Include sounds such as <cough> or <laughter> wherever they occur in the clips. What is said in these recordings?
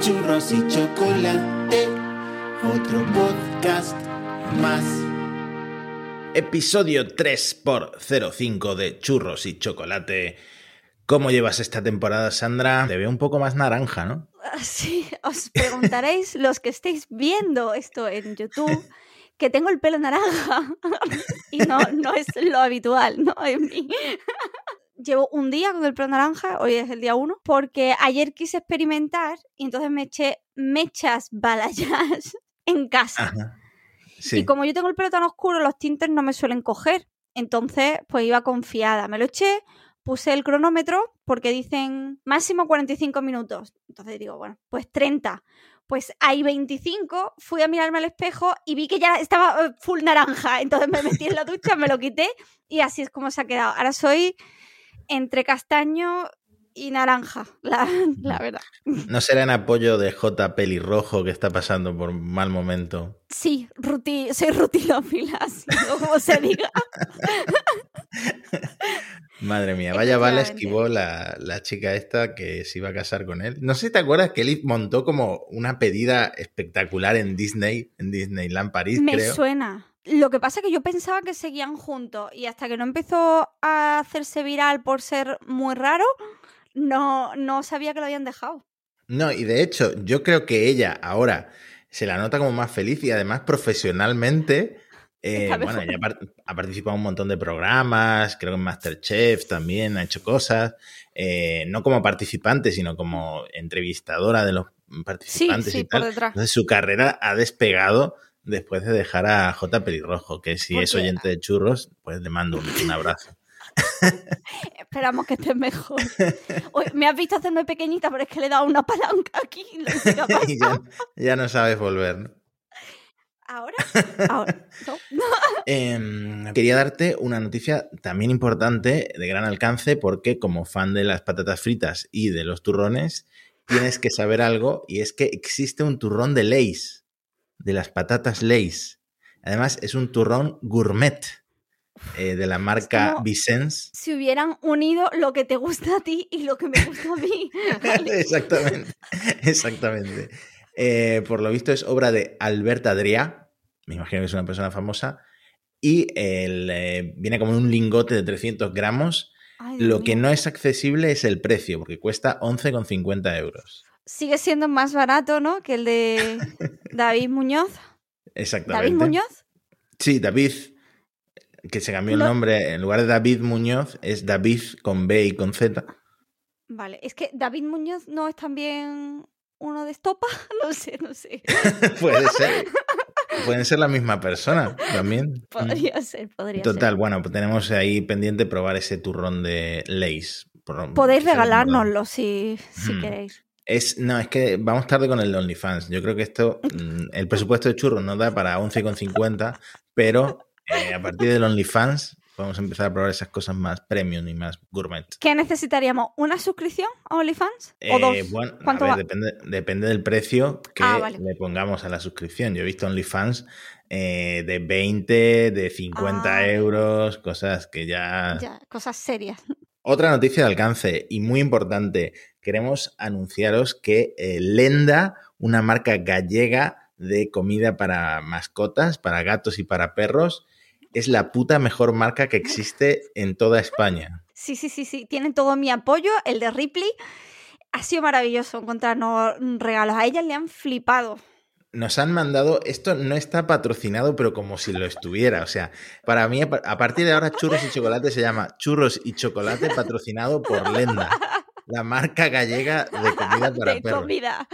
churros y chocolate, otro podcast más. Episodio 3x05 de churros y chocolate. ¿Cómo llevas esta temporada, Sandra? Te veo un poco más naranja, ¿no? Ah, Sí, os preguntaréis los que estéis viendo esto en YouTube que tengo el pelo naranja <laughs> y no, no es lo habitual, ¿no? En mí. Llevo un día con el pelo naranja, hoy es el día uno, porque ayer quise experimentar y entonces me eché mechas balayage <laughs> en casa. Ajá. Y Sí. como yo tengo el pelo tan oscuro, los tintes no me suelen coger. Entonces, pues iba confiada. Me lo eché, puse el cronómetro porque dicen máximo 45 minutos. Entonces digo, bueno, pues 30. Pues hay 25, fui a mirarme al espejo y vi que ya estaba eh, full naranja. Entonces me metí en la ducha, me lo quité y así es como se ha quedado. Ahora soy entre castaño y naranja, la, <laughs> la verdad. ¿No será en apoyo de J. Pelirrojo que está pasando por un mal momento? Sí, ruti, soy rutilófila, <laughs> como se diga. <laughs> Madre mía, vaya Efectivamente. esquivó la, la chica esta que se iba a casar con él. No sé si te acuerdas que él montó como una pedida espectacular en Disney, en Disneyland París, Me creo. suena. Lo que pasa es que yo pensaba que seguían juntos y hasta que no empezó a hacerse viral por ser muy raro, no, no sabía que lo habían dejado. No, y de hecho, yo creo que ella ahora se la nota como más feliz y además profesionalmente. eh, bueno, ella ha participado en un montón de programas, creo que en Masterchef también ha hecho cosas, eh, no como participante, sino como entrevistadora de los Sí, participantes sí, y por tal. detrás. Entonces su carrera ha despegado después de dejar a J. Pelirrojo, que si es oyente de churros, pues le mando un, abrazo. <laughs> Esperamos que estés mejor. Uy, me has visto hacerme pequeñita, pero es que le he dado una palanca aquí. y <laughs> ya, ya no sabes volver. ¿no? ¿Ahora? <laughs> Ahora. No. Em, quería darte una noticia también importante, de gran alcance, porque como fan de las patatas fritas y de los turrones, tienes que saber algo, y es que existe un turrón de Lay's, de las patatas Lay's. Además, es un turrón gourmet eh, de la marca Vicens. Si hubieran unido lo que te gusta a ti y lo que me gusta a mí. <laughs> ¿vale? exactamente, exactamente. Eh, por lo visto es obra de Albert Adrià, me imagino que es una persona famosa, y el, eh, viene como en un lingote de 300 gramos. Ay, Lo que no es accesible es el precio, porque cuesta 11,50 euros. Sigue siendo más barato, ¿no? Que el de <laughs> David Muñoz. Exactamente. ¿David Muñoz? Sí, David, que se cambió el No. nombre, en lugar de David Muñoz, es David con B y con Z. Vale, es que David Muñoz no es también uno de estopa, <laughs> no sé, no sé. <laughs> Puede ser. Pueden ser la misma persona también. Podría ser, podría Total, ser. bueno, pues tenemos ahí pendiente probar ese turrón de Lays. Podéis regalárnoslo si, si Hmm. queréis. Es, no, es que vamos tarde con el OnlyFans. Yo creo que esto, mm, el presupuesto de churros no da para 11,50, pero eh, a partir del OnlyFans podemos empezar a probar esas cosas más premium y más gourmet. ¿Qué necesitaríamos? ¿Una suscripción a OnlyFans? ¿O Eh, dos? bueno, a ¿Cuánto ver, depende, depende del precio que Ah, vale. le pongamos a la suscripción. Yo he visto OnlyFans eh, de 20, de 50 Ah. euros, cosas que ya... Ya, cosas serias. Otra noticia de alcance y muy importante. Queremos anunciaros que eh, Lenda, una marca gallega de comida para mascotas, para gatos y para perros, es la puta mejor marca que existe en toda España. Sí, sí, sí, sí. Tienen todo mi apoyo. El de Ripley. Ha sido maravilloso encontrarnos regalos. A ellas le han flipado. Nos han mandado, esto no está patrocinado, pero como si lo estuviera. O sea, para mí, a pa- a partir de ahora, Churros y Chocolate se llama Churros y Chocolate patrocinado por Lenda, la marca gallega de comida <laughs> para de perros. comida.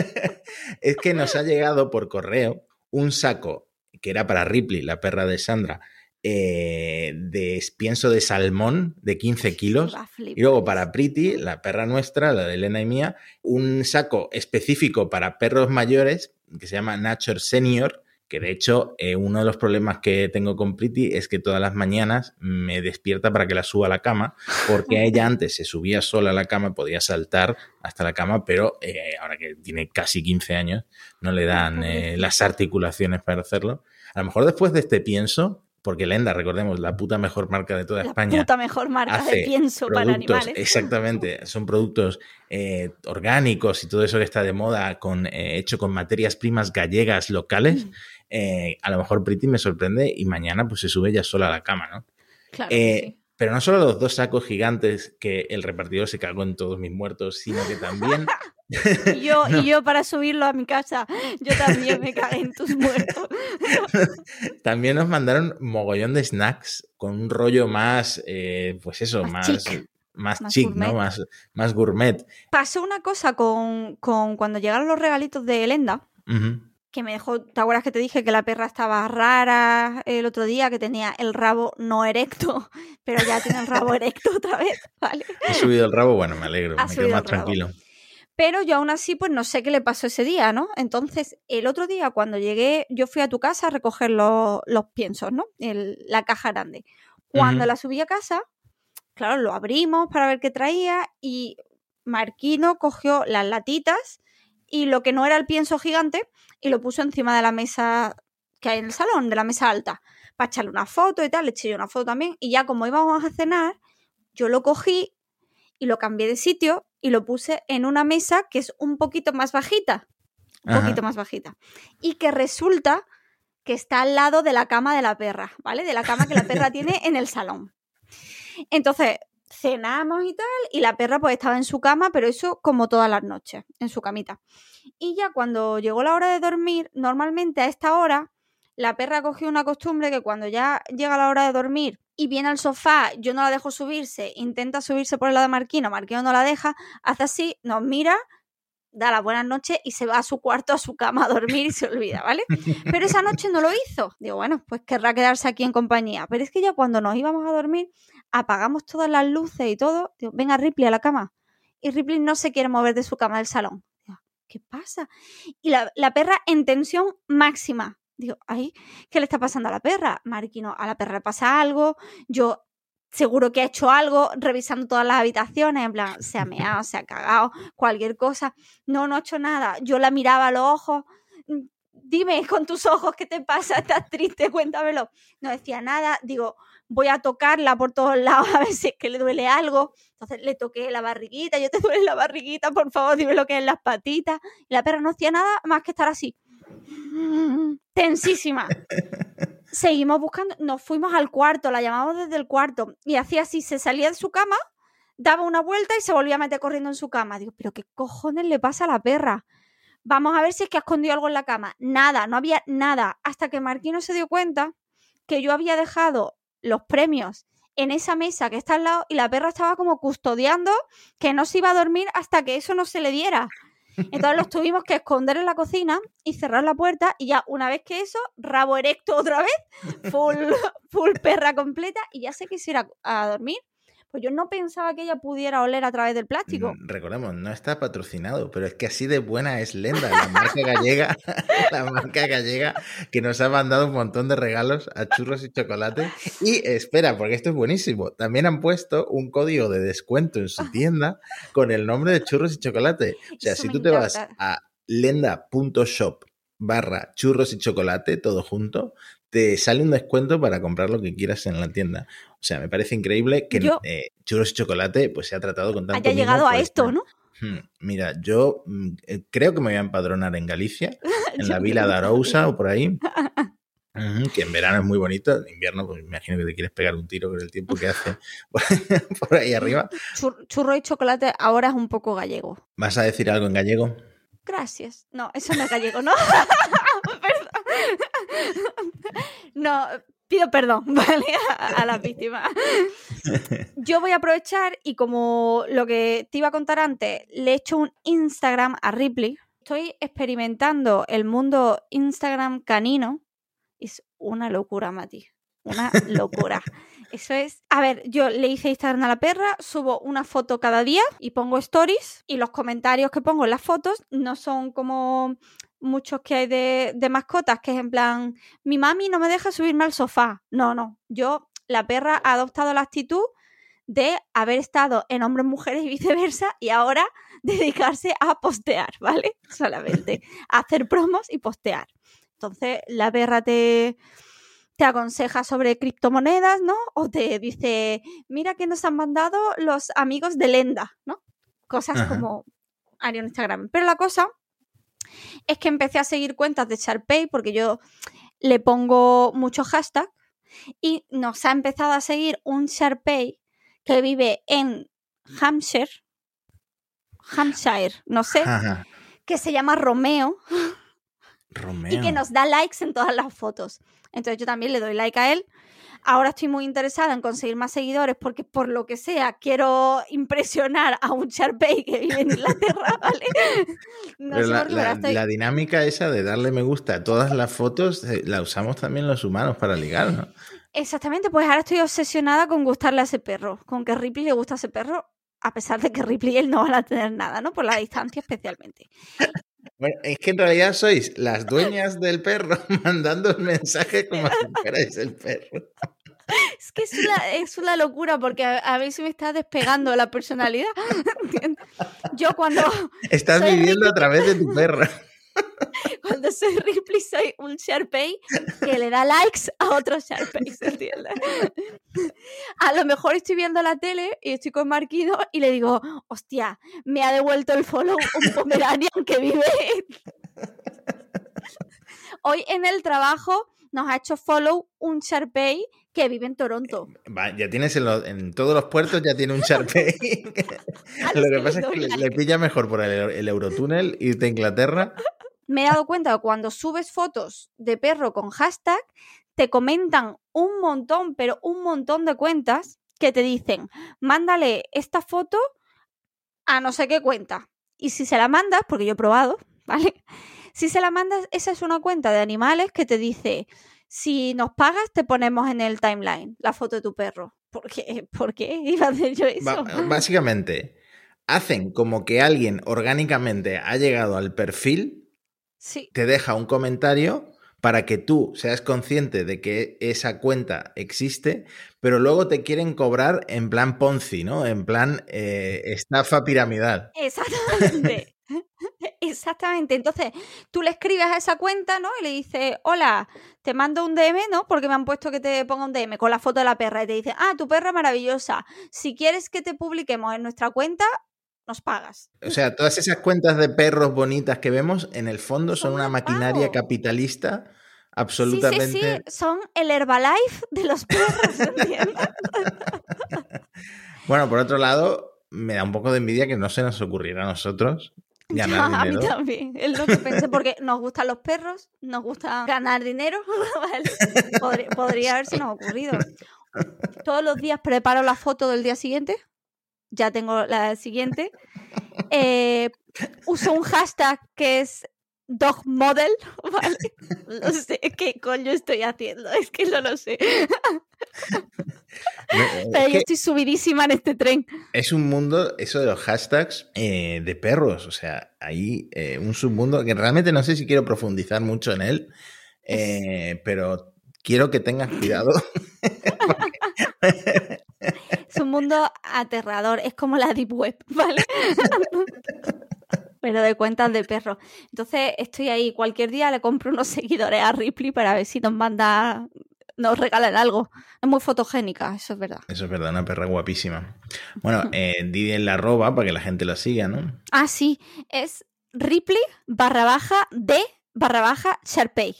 <laughs> es que nos ha llegado por correo un saco que era para Ripley, la perra de Sandra, eh, de pienso de salmón de 15 kilos. Y luego para Pretty, la perra nuestra, la de Elena y mía, un saco específico para perros mayores que se llama Nature Senior, que de hecho eh, uno de los problemas que tengo con Pretty es que todas las mañanas me despierta para que la suba a la cama, porque ella antes se subía sola a la cama, podía saltar hasta la cama, pero eh, ahora que tiene casi 15 años, no le dan eh, las articulaciones para hacerlo. A lo mejor después de este pienso porque Lenda, recordemos, la puta mejor marca de toda La España. puta mejor marca de pienso para animales. <laughs> Exactamente, son productos eh, orgánicos y todo eso que está de moda, con, eh, hecho con materias primas gallegas locales. Mm, eh, a lo mejor Pretty me sorprende y mañana pues se sube ya sola a la cama, ¿no? Claro Eh, sí. Pero no solo los dos sacos gigantes que el repartidor se cagó en todos mis muertos, sino que también <laughs> Y yo, y <laughs> yo para subirlo a mi casa, yo también me cagué en tus muertos. <laughs> También nos mandaron mogollón de snacks con un rollo más, eh, pues eso, Más más, chic. más, Más chic, gourmet. ¿no? Más, más gourmet. Pasó una cosa con, con cuando llegaron los regalitos de Elenda. Que me dejó, ¿te acuerdas que te dije que la perra estaba rara el otro día, que tenía el rabo no erecto, <laughs> pero ya tiene el rabo erecto otra vez, <laughs> ¿vale? He subido el rabo, bueno, me alegro, Ha me quedo más tranquilo. Pero yo aún así, pues no sé qué le pasó ese día, ¿no? Entonces, el otro día cuando llegué, yo fui a tu casa a recoger los, los piensos, ¿no? El- la caja grande. Cuando la subí a casa, claro, lo abrimos para ver qué traía y Marquino cogió las latitas y lo que no era el pienso gigante y lo puso encima de la mesa que hay en el salón, de la mesa alta, para echarle una foto y tal, le eché yo una foto también y ya como íbamos a cenar, yo lo cogí y lo cambié de sitio y lo puse en una mesa que es un poquito más bajita, un Ajá. poquito más bajita, y que resulta que está al lado de la cama de la perra, ¿vale? De la cama que la perra <laughs> tiene en el salón. Entonces, cenamos y tal, y la perra pues estaba en su cama, pero eso como todas las noches, en su camita. Y ya cuando llegó la hora de dormir, normalmente a esta hora, la perra cogió una costumbre que cuando ya llega la hora de dormir y viene al sofá, yo no la dejo subirse, intenta subirse por el lado de Marquino, Marquino no la deja, hace así, nos mira, da las buenas noches y se va a su cuarto, a su cama a dormir y se olvida, ¿vale? Pero esa noche no lo hizo. Digo, bueno, pues querrá quedarse aquí en compañía. Pero es que ya cuando nos íbamos a dormir, apagamos todas las luces y todo. Digo, venga Ripley a la cama. Y Ripley no se quiere mover de su cama del salón. ¿qué pasa? Y la, la perra en tensión máxima. Digo, ay, ¿qué le está pasando a la perra? Marquino, a la perra le pasa algo. Yo seguro que ha hecho algo revisando todas las habitaciones, en plan, se ha meado, se ha cagado, cualquier cosa. No, no ha hecho nada. Yo la miraba a los ojos. "Mm, Dime con tus ojos qué te pasa, estás triste, cuéntamelo. No decía nada. Digo, voy a tocarla por todos lados <laughs> a ver si es que le duele algo. Entonces le toqué la barriguita, yo te duele la barriguita, por favor, dime lo que es las patitas. Y la perra no hacía nada más que estar así. <laughs> Tensísima. Seguimos buscando, nos fuimos al cuarto, la llamamos desde el cuarto y hacía así, se salía de su cama, daba una vuelta y se volvía a meter corriendo en su cama. Digo, pero ¿qué cojones le pasa a la perra? Vamos a ver si es que ha escondido algo en la cama. Nada, no había nada. Hasta que Marquino se dio cuenta que yo había dejado los premios en esa mesa que está al lado y la perra estaba como custodiando que no se iba a dormir hasta que eso no se le diera. Entonces los tuvimos que esconder en la cocina y cerrar la puerta y ya una vez que eso, rabo erecto otra vez, full, <laughs> full perra completa y ya se quisiera a dormir. Pues yo no pensaba que ella pudiera oler a través del plástico. Recordemos, no está patrocinado, pero es que así de buena es Lenda, la marca gallega, <laughs> la marca gallega que nos ha mandado un montón de regalos a churros y chocolate. Y espera, porque esto es buenísimo. También han puesto un código de descuento en su <laughs> tienda con el nombre de churros y chocolate. O sea, Eso si tú te vas a lenda.shop barra churros y chocolate, todo junto, te sale un descuento para comprar lo que quieras en la tienda. O sea, me parece increíble que Yo- eh, churros y chocolate pues se ha tratado con tanto Haya mimo llegado a por esto, esta- ¿no? Hmm, Mira, yo mm, eh, creo que me voy a empadronar en Galicia, <laughs> en la Vila de Arousa o por ahí. <laughs> Que en verano es muy bonito, en invierno pues me imagino que te quieres pegar un tiro con el tiempo que hace <laughs> por, ahí arriba. Chur- churro y chocolate ahora es un poco gallego. ¿Vas a decir algo en gallego? Gracias. No, eso no es gallego, ¿no? No, pido perdón, <laughs> ¿vale? A, a la víctima. Yo voy a aprovechar y como lo que te iba a contar antes, le he hecho un Instagram a Ripley. Estoy experimentando el mundo Instagram canino. Es una locura, Mati. Una locura. <laughs> Eso es. A ver, yo le hice Instagram a la perra, subo una foto cada día y pongo stories. Y los comentarios que pongo en las fotos no son como muchos que hay de, de mascotas, que es en plan, mi mami no me deja subirme al sofá. No, no. Yo, la perra ha adoptado la actitud de haber estado en hombres, mujeres y viceversa y ahora <laughs> dedicarse a postear, ¿vale? <laughs> Solamente a hacer promos y postear. Entonces, la perra te, te aconseja sobre criptomonedas, ¿no? O te dice, mira que nos han mandado los amigos de Lenda, ¿no? Cosas Ajá. como haría en Instagram. Pero la cosa es que empecé a seguir cuentas de Sharpay porque yo le pongo muchos hashtags y nos ha empezado a seguir un Sharpay que vive en Hampshire, Hampshire, no sé, Ajá. que se llama Romeo Romeo. y que nos da likes en todas las fotos. Entonces yo también le doy like a él. Ahora estoy muy interesada en conseguir más seguidores porque por lo que sea quiero impresionar a un Sharpay que vive en Inglaterra, <laughs> ¿vale? No Pero sé la, por qué, pero la- estoy- la dinámica esa de darle me gusta a todas las fotos eh, la usamos también los humanos para ligar, ¿no? Exactamente, pues ahora estoy obsesionada con gustarle a ese perro, con que Ripley le gusta a ese perro, a pesar de que Ripley y él no van a tener nada, ¿no? Por la distancia especialmente. Bueno, es que en realidad sois las dueñas del perro <laughs> mandando el mensaje como si <laughs> fuerais el perro. Es que es una, es una locura porque a, a mí se me está despegando la personalidad. <laughs> Yo cuando, Estás viviendo a través de tu perro. <laughs> cuando soy Ripley soy un Sharpay que le da likes a otros Sharpays, <laughs> ¿entiendes? <laughs> A lo mejor estoy viendo la tele y estoy con Marquino y le digo, hostia, me ha devuelto el follow un Pomeranian que vive. Hoy en el trabajo nos ha hecho follow un Sharpay que vive en Toronto. Va, ya tienes en, en todos los puertos, ya tiene un Sharpay. Lo que pasa es que le, le pilla mejor por el, el Eurotúnel irte a Inglaterra. Me he dado cuenta que cuando subes fotos de perro con hashtag, te comentan un montón, pero un montón de cuentas que te dicen, mándale esta foto a no sé qué cuenta. Y si se la mandas, porque yo he probado, <laughs> ¿vale? Si se la mandas, esa es una cuenta de animales que te dice, si nos pagas, te ponemos en el timeline la foto de tu perro. ¿Por qué? <laughs> ¿Por qué iba a hacer yo eso? Ba- básicamente, hacen como que alguien orgánicamente ha llegado al perfil, Sí. te deja un comentario para que tú seas consciente de que esa cuenta existe, pero luego te quieren cobrar en plan Ponzi, ¿no? En plan eh, estafa piramidal. Exactamente. <laughs> Exactamente. Entonces, tú le escribes a esa cuenta, ¿no? Y le dices, hola, te mando un DM, ¿no? Porque me han puesto que te ponga un DM con la foto de la perra. Y te dice, ah, tu perra maravillosa. Si quieres que te publiquemos en nuestra cuenta, nos pagas. O sea, todas esas cuentas de perros bonitas que vemos, en el fondo son Son una un maquinaria capitalista Sí, absolutamente... sí, sí. Son el Herbalife de los perros, ¿entiendes? Bueno, por otro lado, me da un poco de envidia que no se nos ocurriera a nosotros ganar Ya, <laughs> a mí también. Es lo que pensé, porque nos gustan los perros, nos gusta ganar dinero. <laughs> ¿vale? Podría, podría haberse nos ocurrido. Todos los días preparo la foto del día siguiente. Ya tengo la siguiente. Eh, uso un hashtag que es dog model, <laughs> ¿vale? No sé qué coño estoy haciendo, es que no lo sé. <laughs> Es Pero yo estoy subidísima en este tren. es un mundo, eso de los hashtags eh, de perros. O sea, hay eh, un submundo que realmente no sé si quiero profundizar mucho en él, eh, pero quiero que tengas cuidado. <laughs> Es un mundo aterrador, es como la Deep Web, <laughs> ¿vale? Pero de cuentas de perros. Entonces estoy ahí, cualquier día le compro unos seguidores a Ripley para ver si nos manda, nos regalan algo. Es muy fotogénica, eso es verdad. Eso es verdad, una perra guapísima. Bueno, eh, en la arroba para que la gente la siga, ¿no? Ah, sí, es Ripley barra baja de barra baja Sharpay.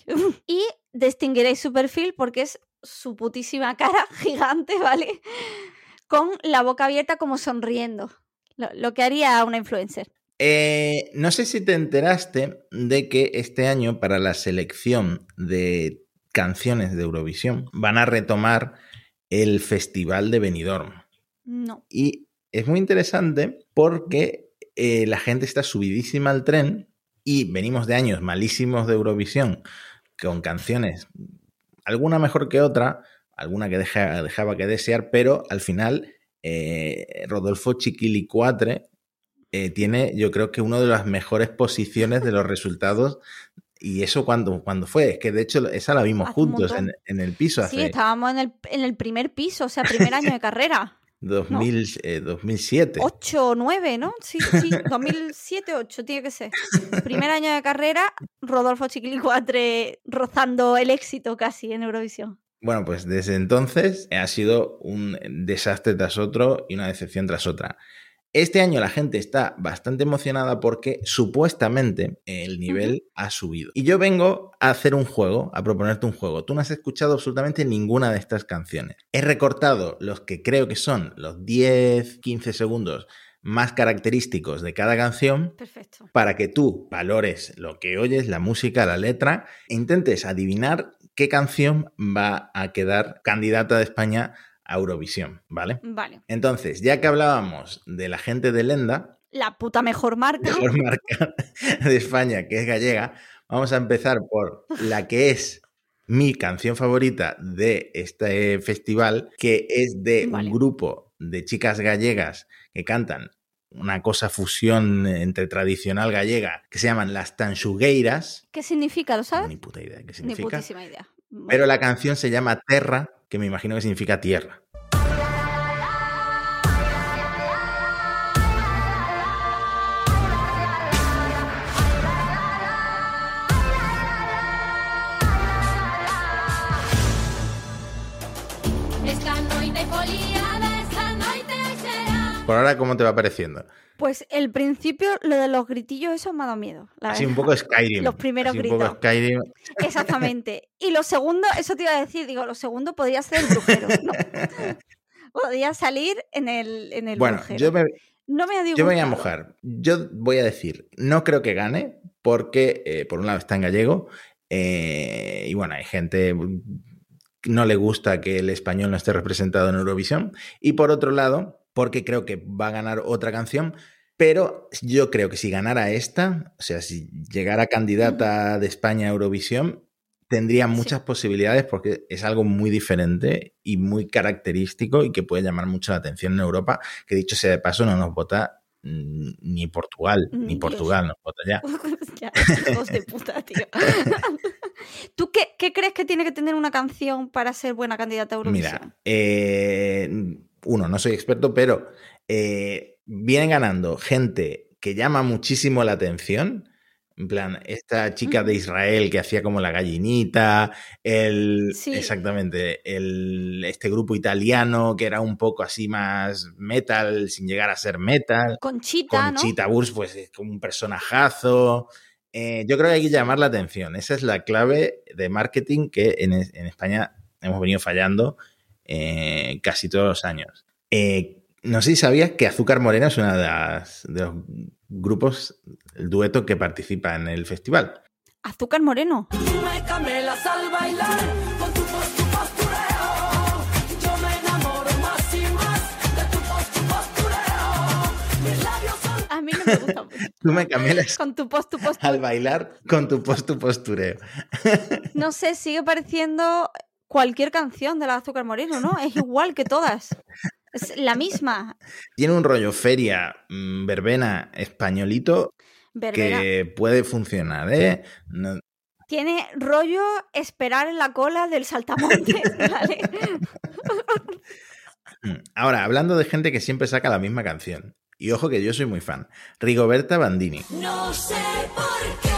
y distinguiréis su perfil porque es su putísima cara <laughs> gigante, ¿vale? Con la boca abierta como sonriendo. Lo, lo que haría una influencer. Eh, no sé si te enteraste de que este año para la selección de canciones de Eurovisión van a retomar el Festival de Benidorm. No. Y es muy interesante porque eh, la gente está subidísima al tren y venimos de años malísimos de Eurovisión con canciones, alguna mejor que otra, alguna que deja- dejaba que desear, pero al final eh, Rodolfo Chiquilicuatre eh, tiene yo creo que una de las mejores posiciones de los <laughs> resultados y eso cuando, cuando fue, es que de hecho esa la vimos Hace juntos en, el piso Sí, estábamos en el, en el primer piso, o sea, primer año de carrera. <laughs> 2000, eh, 2007. 8 o 9, ¿no? Sí, sí, 2007, 8 tiene que ser. Primer año de carrera, Rodolfo Chiquilicuatre rozando el éxito casi en Eurovisión. Bueno, pues desde entonces ha sido un desastre tras otro y una decepción tras otra. Este año la gente está bastante emocionada porque supuestamente el nivel ha subido. Y yo vengo a hacer un juego, a proponerte un juego. Tú no has escuchado absolutamente ninguna de estas canciones. He recortado los que creo que son los 10, 15 segundos más característicos de cada canción Perfecto. para que tú valores lo que oyes, la música, la letra, e intentes adivinar qué canción va a quedar candidata de España a Eurovisión, ¿vale? Vale. Entonces, ya que hablábamos de la gente de Lenda, La puta mejor marca. mejor marca de España, que es gallega, vamos a empezar por la que es mi canción favorita de este festival, que es de Vale. un grupo de chicas gallegas que cantan una cosa fusión entre tradicional gallega que se llaman las tanxugueiras. ¿Qué significa? ¿Lo sabes? Ni puta idea de qué Ni significa. putísima idea. Pero la canción se llama Terra, que me imagino que significa tierra. Por ahora, ¿cómo te va pareciendo? Pues el principio, lo de los gritillos, eso me ha dado miedo. la Así un verdad. poco Skyrim. Los primeros Así un poco gritos. Skyrim. Exactamente. <laughs> Y lo segundo, eso te iba a decir, digo, lo segundo podría ser el brujero. No. <laughs> Podría salir en el, en el Bueno, brujero. yo me, no me ha yo me voy a mojar. Yo voy a decir, no creo que gane, porque eh, por un lado está en gallego, eh, y bueno, hay gente que no le gusta que el español no esté representado en Eurovisión, y por otro lado, porque creo que va a ganar otra canción, pero yo creo que si ganara esta, o sea, si llegara candidata de España a Eurovisión, tendría muchas posibilidades porque es algo muy diferente y muy característico y que puede llamar mucho la atención en Europa, que dicho sea de paso no nos vota ni Portugal, Mm, ni Dios. Portugal nos vota ya. <laughs> Ya, hijos de puta, tío. <laughs> ¿Tú qué, qué crees que tiene que tener una canción para ser buena candidata a Eurovisión? Mira, eh, uno, no soy experto, pero eh, vienen ganando gente que llama muchísimo la atención. En plan, esta chica de. Israel que hacía como la gallinita, el, Sí. exactamente, el, este grupo italiano que era un poco así más metal, sin llegar a ser metal. Conchita, ¿no? Conchita Wurst, pues es como un personajazo. Eh, yo creo que hay que llamar la atención. Esa es la clave de marketing que en, en España hemos venido fallando eh, casi todos los años. Eh, no sé si sabías que Azúcar Moreno es uno de, las- de los grupos, el dueto que participa en el festival. Azúcar Moreno. Tú me camelas al bailar con tu post, tu postureo. Yo me enamoro más y más de tu post, tu postureo. Mis labios son A mí no me gusta mucho. <laughs> Tú me camelas Con tu post, tu post. al bailar con tu post, tu postureo. No sé, sigue pareciendo cualquier canción de la Azúcar Moreno, ¿no? Es igual que todas. Es la misma. Tiene un rollo feria, mm, verbena, españolito Verbena. que puede funcionar, ¿eh? No- Tiene rollo esperar en la cola del saltamontes, <laughs> ¿vale? Mm. Ahora, hablando de gente que siempre saca la misma canción. Y ojo que yo soy muy fan. Rigoberta Bandini. No sé por qué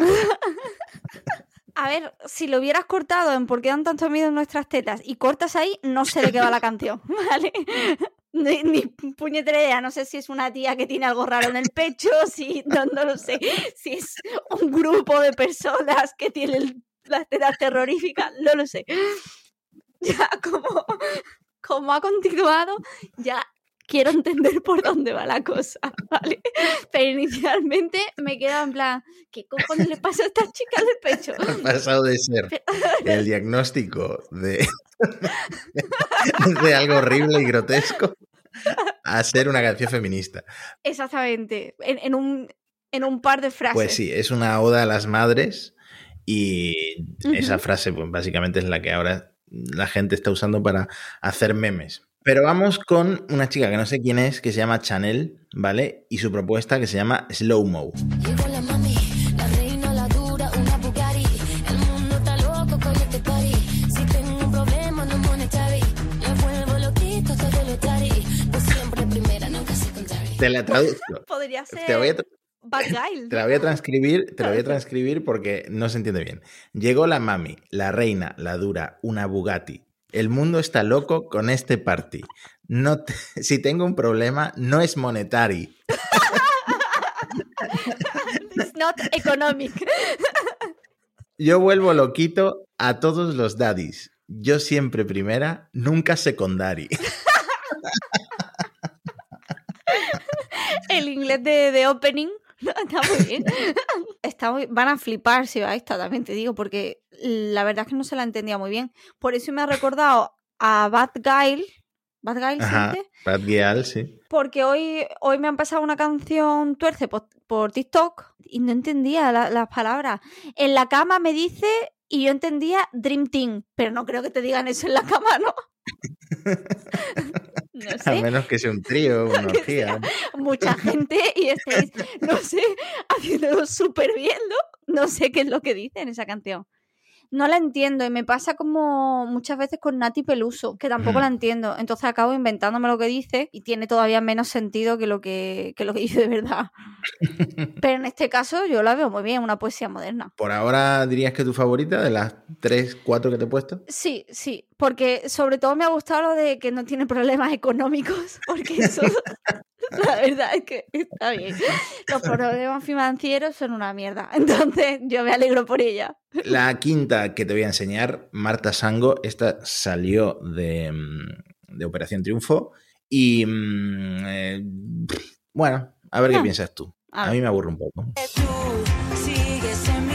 <laughs> A ver, si lo hubieras cortado en por qué dan tanto miedo en nuestras tetas y cortas ahí, no sé de qué va la canción, <laughs> ¿vale? <laughs> Ni, puñetera no sé si es una tía que tiene algo raro en el pecho, si no, no lo sé, si es un grupo de personas que tienen las tetas terroríficas, no lo sé. Ya como, como ha continuado, ya quiero entender <laughs> por dónde va la cosa, <laughs> ¿vale? Pero inicialmente me quedo en plan, ¿qué cojones le pasa a esta chica en el pecho? Ha pasado de ser el diagnóstico de, de algo horrible y grotesco a ser una canción feminista. Exactamente, en, en un, en un par de frases. Pues sí, es una oda a las madres y esa frase pues básicamente es la que ahora la gente está usando para hacer memes. Pero vamos con una chica que no sé quién es, que se llama Chanel, ¿vale? Y su propuesta que se llama Slow Mo. Te la traduzco. <laughs> Podría ser. Te, voy a te la voy a transcribir, te la voy a transcribir porque no se entiende bien. Llegó la mami, la reina, la dura, una Bugatti, el mundo está loco con este party. No te- <laughs> si tengo un problema, no es monetary. <laughs> It's not economic. <laughs> Yo vuelvo loquito a todos los daddies. Yo siempre primera, nunca secondary. El inglés de, de opening está muy bien. Está muy- van a flipar si va esta, también te digo, porque la verdad es que no se la entendía muy bien. Por eso me ha recordado a Bad Guy. Bad Guy, ¿se Ajá, dice? Bad sí. Porque hoy, hoy me han pasado una canción tuerce por, por TikTok y no entendía la- las palabras. En la cama me dice y yo entendía Dream Team, pero no creo que te digan eso en la cama, ¿no? <laughs> no A sé, menos que sea un trío, <laughs> una orgía. mucha gente y estáis, no sé, <laughs> haciéndolo súper bien, ¿no? No sé qué es lo que dice en esa canción. No la entiendo y me pasa como muchas veces con Nati Peluso, que tampoco la entiendo. Entonces acabo inventándome lo que dice y tiene todavía menos sentido que lo que, que lo que <laughs> dice de verdad. <laughs> Pero en este caso yo la veo muy bien, una poesía moderna. Por ahora dirías que tu favorita de las tres, cuatro que te he puesto. Sí, sí, porque sobre todo me ha gustado lo de que no tiene problemas económicos, <laughs> porque eso, <laughs> la verdad es que está bien. Los problemas financieros son una mierda, <laughs> entonces yo me alegro por ella. La quinta que te voy a enseñar, Marta Sango, esta salió de, mm, de Operación Triunfo y mm, eh, bueno, a ver qué Ah. piensas tú. A mí me aburre un poco. Tú sigues en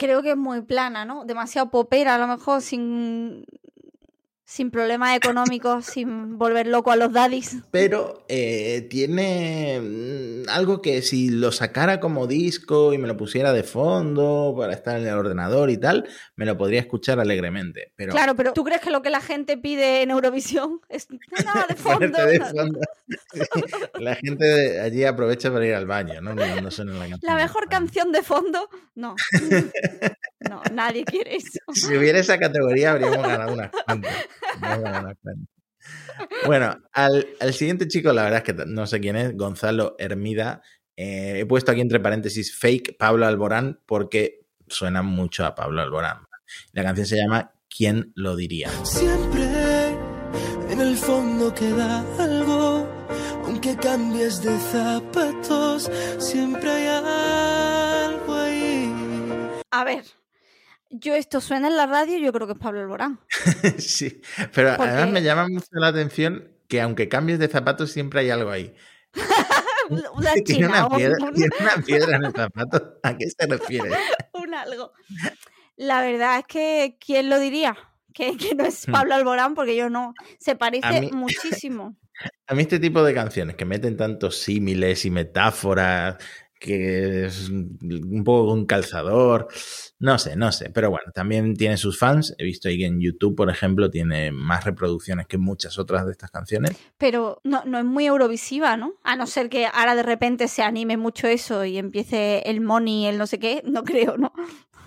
Creo que es muy plana, ¿no? Demasiado popera, a lo mejor sin, sin problemas económicos, <laughs> sin volver loco a los daddies. Pero eh, tiene mm, algo que si lo sacara como disco y me lo pusiera de fondo para estar en el ordenador y tal, me lo podría escuchar alegremente. Pero Claro, pero ¿tú crees que lo que la gente pide en Eurovisión <laughs> es nada de <laughs> fondo? de no- fondo. La gente de allí aprovecha para ir al baño, ¿no? Cuando suena la. La mejor canción de fondo, no. No, nadie quiere eso. <laughs> Si hubiera esa categoría, habríamos ganado unas cuantas. Bueno, al, al siguiente chico, la verdad es que no sé quién es, Gonzalo Hermida. Eh, he puesto aquí entre paréntesis fake Pablo Alborán porque suena mucho a Pablo Alborán. La canción se llama ¿Quién lo diría? Siempre en el fondo queda algo, aunque cambies de zapatos, siempre hay algo ahí. A ver, yo esto suena en la radio, yo creo que es Pablo Alborán. <laughs> sí, pero Porque- además me llama mucho la atención que aunque cambies de zapatos siempre hay algo ahí. <laughs> Una <laughs> Tiene china, una piedra, tiene una piedra en el zapato. ¿A qué se refiere? un algo. La verdad es que, ¿quién lo diría? Que, que no es Hmm. Pablo Alborán, porque yo no. Se parece mí- muchísimo. A mí este tipo de canciones que meten tantos símiles y metáforas, que es un poco un calzador, no sé, no sé, pero bueno, también tiene sus fans. He visto ahí que en YouTube, por ejemplo, tiene más reproducciones que muchas otras de estas canciones. Pero no, no es muy eurovisiva, ¿no? A no ser que ahora de repente se anime mucho eso y empiece el money, el no sé qué, no creo, ¿no?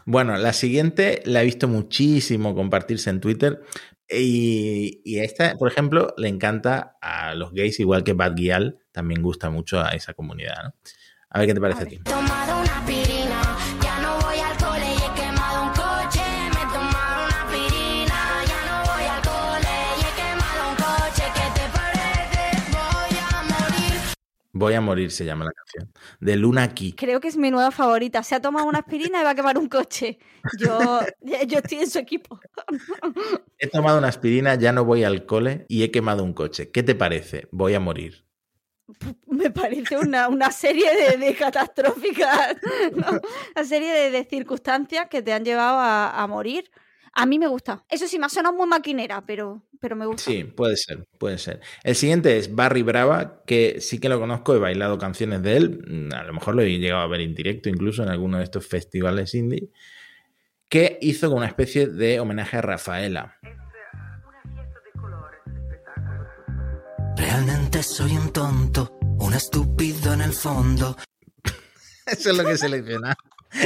Bueno, la siguiente la he visto muchísimo compartirse en Twitter. Y, y a esta, por ejemplo, le encanta a los gays, igual que Bad Gyal, también gusta mucho a esa comunidad. ¿no? A ver qué te parece a, ti. A morir. Voy a morir, se llama la canción. De Luna Key. Creo que es mi nueva favorita. Se ha tomado una aspirina y va a quemar un coche. Yo, <laughs> yo estoy en su equipo. He tomado una aspirina, ya no voy al cole y he quemado un coche. ¿Qué te parece? Voy a morir. <laughs> Me parece una, una serie de, de catastróficas, <laughs> ¿no? una serie de, de circunstancias que te han llevado a, a morir. A mí me gusta. Eso sí, me ha sonado muy maquinera, pero, pero me gusta. Sí, puede ser, puede ser. El siguiente es Barry Brava, que sí que lo conozco, he bailado canciones de él, mm, a lo mejor lo he llegado a ver en directo incluso en alguno de estos festivales indie, que hizo con una especie de homenaje a Rafaela. Realmente soy un tonto, un estúpido en el fondo. Eso es lo que he seleccionado.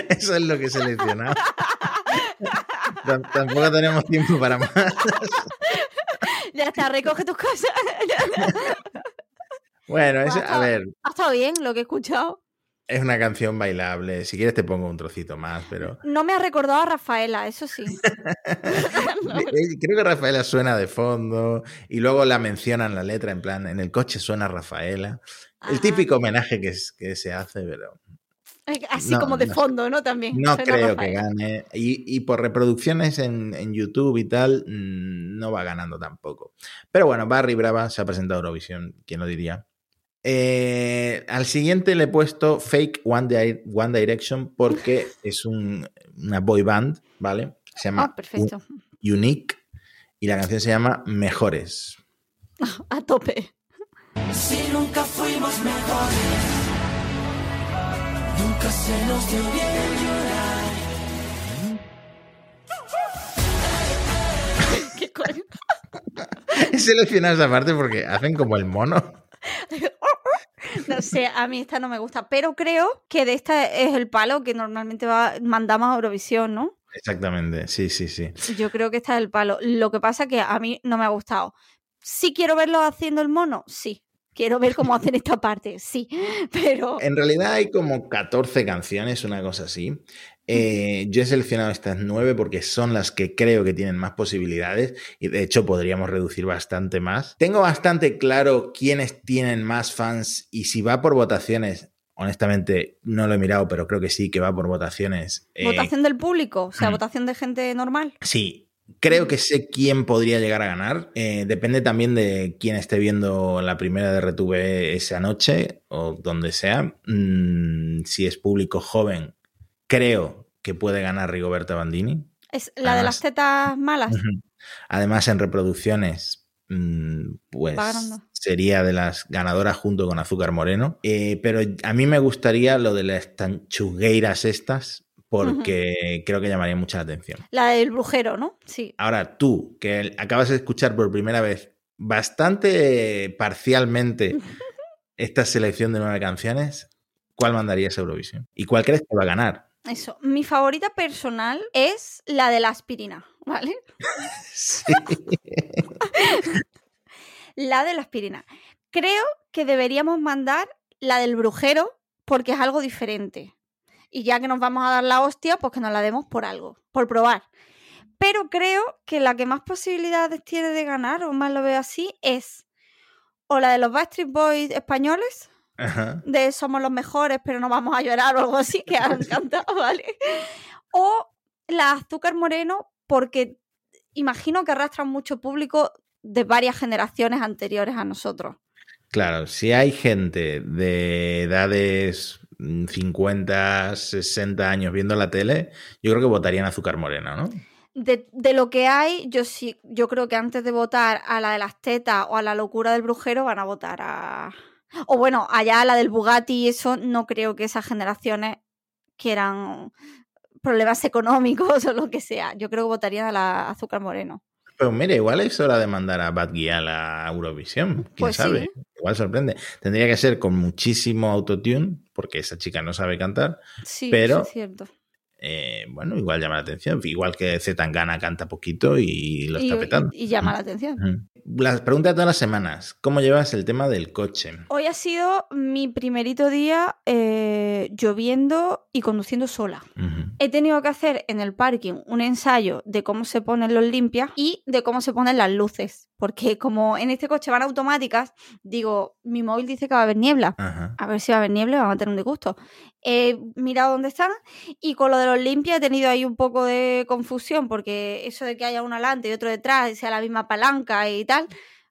Eso es lo que he seleccionado. Tam- Tampoco tenemos tiempo para más. Ya está, recoge tus cosas. Bueno, es- a ver, ha estado bien lo que he escuchado. Es una canción bailable. Si quieres te pongo un trocito más, pero No me ha recordado a Rafaela, eso sí. <laughs> <laughs> No, Eh, creo que Rafaela suena de fondo y luego la mencionan la letra en plan, en el coche suena Rafaela. El típico homenaje que, es- que se hace, pero Así No, como de no. fondo, ¿no? También. no suena creo que gane. Y, y por reproducciones en, en YouTube y tal, mm, no va ganando tampoco. Pero bueno, Barry Brava se ha presentado a Eurovisión, ¿quién lo diría? Eh, al siguiente le he puesto Fake One, Di- One Direction porque es un- una boy band, ¿vale? Se llama Ah, perfecto. Unique y la canción se llama Mejores. <laughs> A tope. Si nunca fuimos mejores, nunca se nos dio bien llorar. <laughs> ¿Qué coño? <laughs> He seleccionado esa parte porque hacen como el mono. <laughs> No sé, a mí esta no me gusta, pero creo que de esta es el palo que normalmente va, mandamos a Eurovisión, ¿no? Exactamente, sí, sí, sí. Yo creo que esta es el palo. Lo que pasa que a mí no me ha gustado. ¿Sí quiero verlo haciendo el mono? Sí. Quiero ver cómo hacen esta parte, sí. <laughs> Pero En realidad hay como 14 canciones, una cosa así. Eh, yo he seleccionado estas nueve porque son las que creo que tienen más posibilidades y de hecho podríamos reducir bastante más. Tengo bastante claro quiénes tienen más fans y si va por votaciones, honestamente no lo he mirado, pero creo que sí que va por votaciones. Eh, votación del público, o sea, mm. votación de gente normal. Sí, creo que sé quién podría llegar a ganar. Eh, depende también de quién esté viendo la primera de RTV esa noche o donde sea. Mm, si es público joven, creo que puede ganar Rigoberta Bandini. Es la de las tetas malas. Además, en reproducciones, mm, pues sería de las ganadoras junto con Azúcar Moreno. Eh, pero a mí me gustaría lo de las tanchugueiras estas, porque creo que llamaría mucha la atención. La del brujero, ¿no? Sí. Ahora, tú, que acabas de escuchar por primera vez bastante parcialmente <laughs> esta selección de nueve canciones, ¿cuál mandarías a Eurovisión? ¿Y cuál crees que va a ganar? Eso. Mi favorita personal es la de la aspirina, ¿vale? Sí. La de la aspirina. Creo que deberíamos mandar la del brujero porque es algo diferente. Y ya que nos vamos a dar la hostia, pues que nos la demos por algo, por probar. Pero creo que la que más posibilidades tiene de ganar, o más lo veo así, es o la de los Backstreet Boys españoles, Ajá. de Somos los mejores, pero no vamos a llorar o algo así, que han cantado, <laughs> ¿vale? O la Azúcar Moreno, porque imagino que arrastran mucho público de varias generaciones anteriores a nosotros. Claro, si hay gente de edades mm, 50, 60 años viendo la tele, yo creo que votarían Azúcar Moreno, ¿no? De, de lo que hay, yo sí, yo creo que antes de votar a la de las tetas o a la locura del brujero, van a votar a. O bueno, allá la del Bugatti y eso, no creo que esas generaciones quieran problemas económicos <laughs> o lo que sea. Yo creo que votarían a la Azúcar Moreno. Pero mira, igual es hora de mandar a Bad Gyal a Eurovisión. ¿Quién Pues sí. sabe? Igual sorprende. Tendría que ser con muchísimo autotune, porque esa chica no sabe cantar. Sí, Pero- es cierto. Eh, bueno, igual llama la atención. Igual que Zetangana canta poquito y lo Y, está petando. y- y llama la atención. Las preguntas de todas las semanas. ¿Cómo llevas el tema del coche? Hoy ha sido mi primerito día eh, lloviendo y conduciendo sola. He tenido que hacer en el parking un ensayo de cómo se ponen los limpias y de cómo se ponen las luces. Porque como en este coche van automáticas, digo, mi móvil dice que va a haber niebla. A ver si va a haber niebla, vamos a tener un disgusto. He mirado dónde están y con lo de los limpias he tenido ahí un poco de confusión porque eso de que haya uno adelante y otro detrás y sea la misma palanca y tal,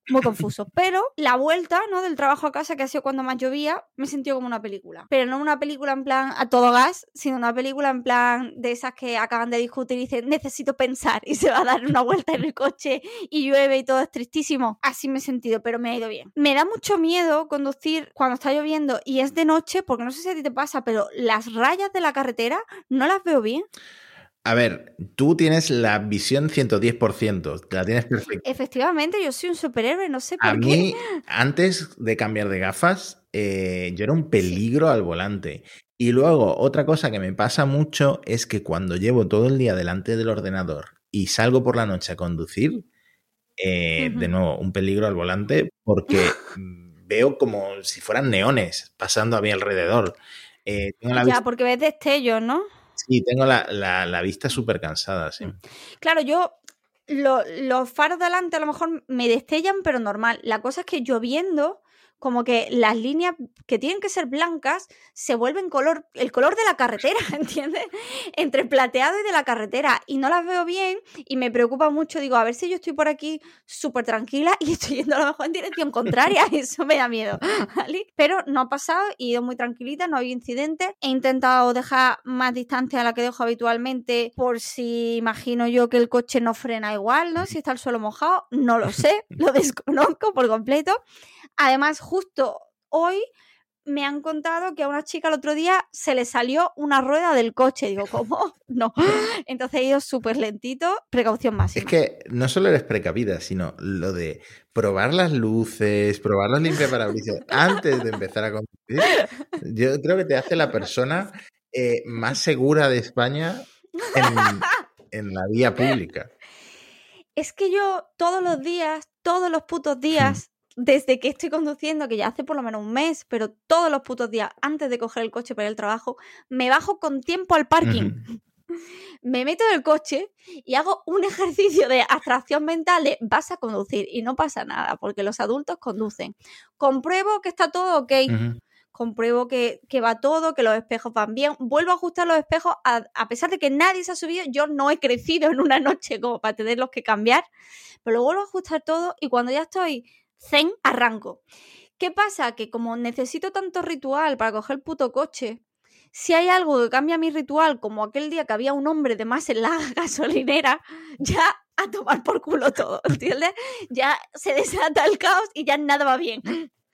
muy confuso. Pero la vuelta, ¿no? Del trabajo a casa, que ha sido cuando más llovía, me sentido como una película. Pero no una película en plan a todo gas, sino una película en plan de esas que acaban de discutir y dicen, necesito pensar, y se va a dar una vuelta en el coche y llueve y todo es tristísimo. Así me he sentido, pero me ha ido bien. Me da mucho miedo conducir cuando está lloviendo y es de noche, porque no sé si a ti te pasa, pero las rayas de la carretera no las veo bien. A ver, tú tienes la visión 110%, la tienes perfecta. Efectivamente, yo soy un superhéroe, no sé por A qué. mí, antes de cambiar de gafas, eh, yo era un peligro al volante. Y luego, otra cosa que me pasa mucho es que cuando llevo todo el día delante del ordenador y salgo por la noche a conducir, eh, de nuevo, un peligro al volante porque <laughs> veo como si fueran neones pasando a mi alrededor. Eh, tengo la Ya, porque ves destellos, ¿no? Sí, tengo la, la- vista súper cansada, sí. Claro, yo lo- los faros delante a lo mejor me destellan, pero normal. La cosa es que lloviendo, como que las líneas que tienen que ser blancas se vuelven color, el color de la carretera, <laughs> ¿entiendes? Entre el plateado y de la carretera. Y no las veo bien y me preocupa mucho. Digo, a ver si yo estoy por aquí súper tranquila y <laughs> estoy yendo a lo mejor en dirección contraria. <laughs> Eso me da miedo. Pero no ha pasado, he ido muy tranquilita, no ha habido incidente. He intentado dejar más distancia a la que dejo habitualmente por si imagino yo que el coche no frena igual, ¿no? Si está el suelo mojado, no lo sé, lo desconozco por completo. Además, hoy me han contado que a una chica el otro día se le salió una rueda del coche. Digo, ¿cómo? <laughs> No. <laughs> Entonces he ido súper lentito, precaución Es máxima. que no solo eres precavida, sino lo de probar las luces, probar los limpiaparabrisas <laughs> antes de empezar a conducir. Yo creo que te hace la persona eh, más segura de España en, en la vía pública. Es que yo todos los días, todos los putos días, desde que estoy conduciendo, que ya hace por lo menos un mes, pero todos los putos días, antes de coger el coche para ir al trabajo, me bajo con tiempo al parking. <laughs> Me meto en el coche y hago un ejercicio de abstracción mental de vas a conducir y no pasa nada, porque los adultos conducen. Compruebo que está todo ok. Compruebo que, que va todo, que los espejos van bien, vuelvo a ajustar los espejos, a, a pesar de que nadie se ha subido, yo no he crecido en una noche como para tenerlos que cambiar, pero lo vuelvo a ajustar todo y cuando ya estoy zen, arranco. ¿Qué pasa? Que como necesito tanto ritual para coger el puto coche, si hay algo que cambia mi ritual, como aquel día que había un hombre de más en la <laughs> gasolinera, ya a tomar por culo todo, <laughs> ¿entiendes? Ya se desata el caos y ya nada va bien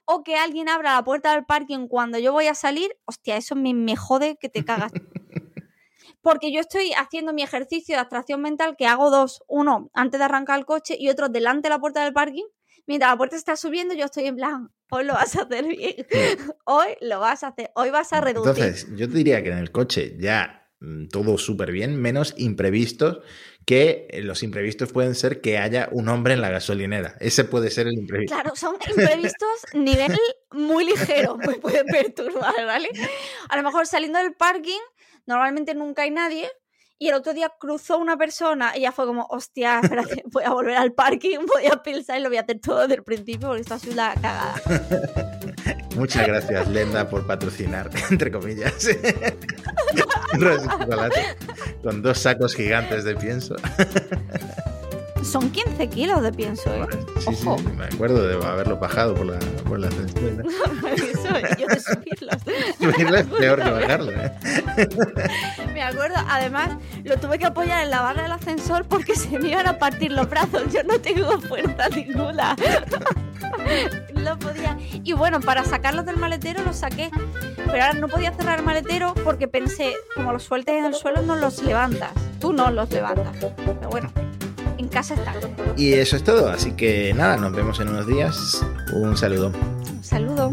o que alguien abra la puerta del parking cuando yo voy a salir, hostia, eso me, me jode que te cagas. Porque yo estoy haciendo mi ejercicio de abstracción mental que hago dos, uno antes de arrancar el coche y otro delante de la puerta del parking. Mientras la puerta está subiendo, yo estoy en plan, hoy lo vas a hacer bien, <laughs> hoy lo vas a hacer, hoy vas a reducir. Entonces, yo te diría que en el coche ya mm, todo súper bien, menos imprevistos, que eh, los imprevistos pueden ser que haya un hombre en la gasolinera. Ese puede ser el imprevisto. Claro, son <laughs> imprevistos nivel muy ligero, <laughs> me pueden perturbar, ¿vale? A lo mejor saliendo del parking, normalmente nunca hay nadie, y el otro día cruzó una persona y ya fue como, hostia, espérate, <laughs> voy a volver al parking, <laughs> voy a pensar y lo voy a hacer todo desde el principio porque esto ha sido una cagada. <laughs> Muchas gracias, Lenda, por patrocinar, entre comillas. Con dos sacos gigantes de pienso. Son 15 kilos de pienso, ¿eh? Sí, sí, me acuerdo de haberlo bajado por la, por la. Eso, yo de subirlos. Subirlo es peor que bajarlo, ¿eh? Me acuerdo, además, lo tuve que apoyar en la barra del ascensor porque <laughs> se me iban a partir los brazos. Yo no tengo fuerza ninguna. <laughs> No podía. Y bueno, para sacarlos del maletero los saqué. Pero ahora no podía cerrar el maletero porque pensé, como los sueltes en el suelo, no los levantas. Tú no los levantas. Pero bueno, en casa está. Y eso es todo, así que nada, nos vemos en unos días. Un saludo. Un saludo.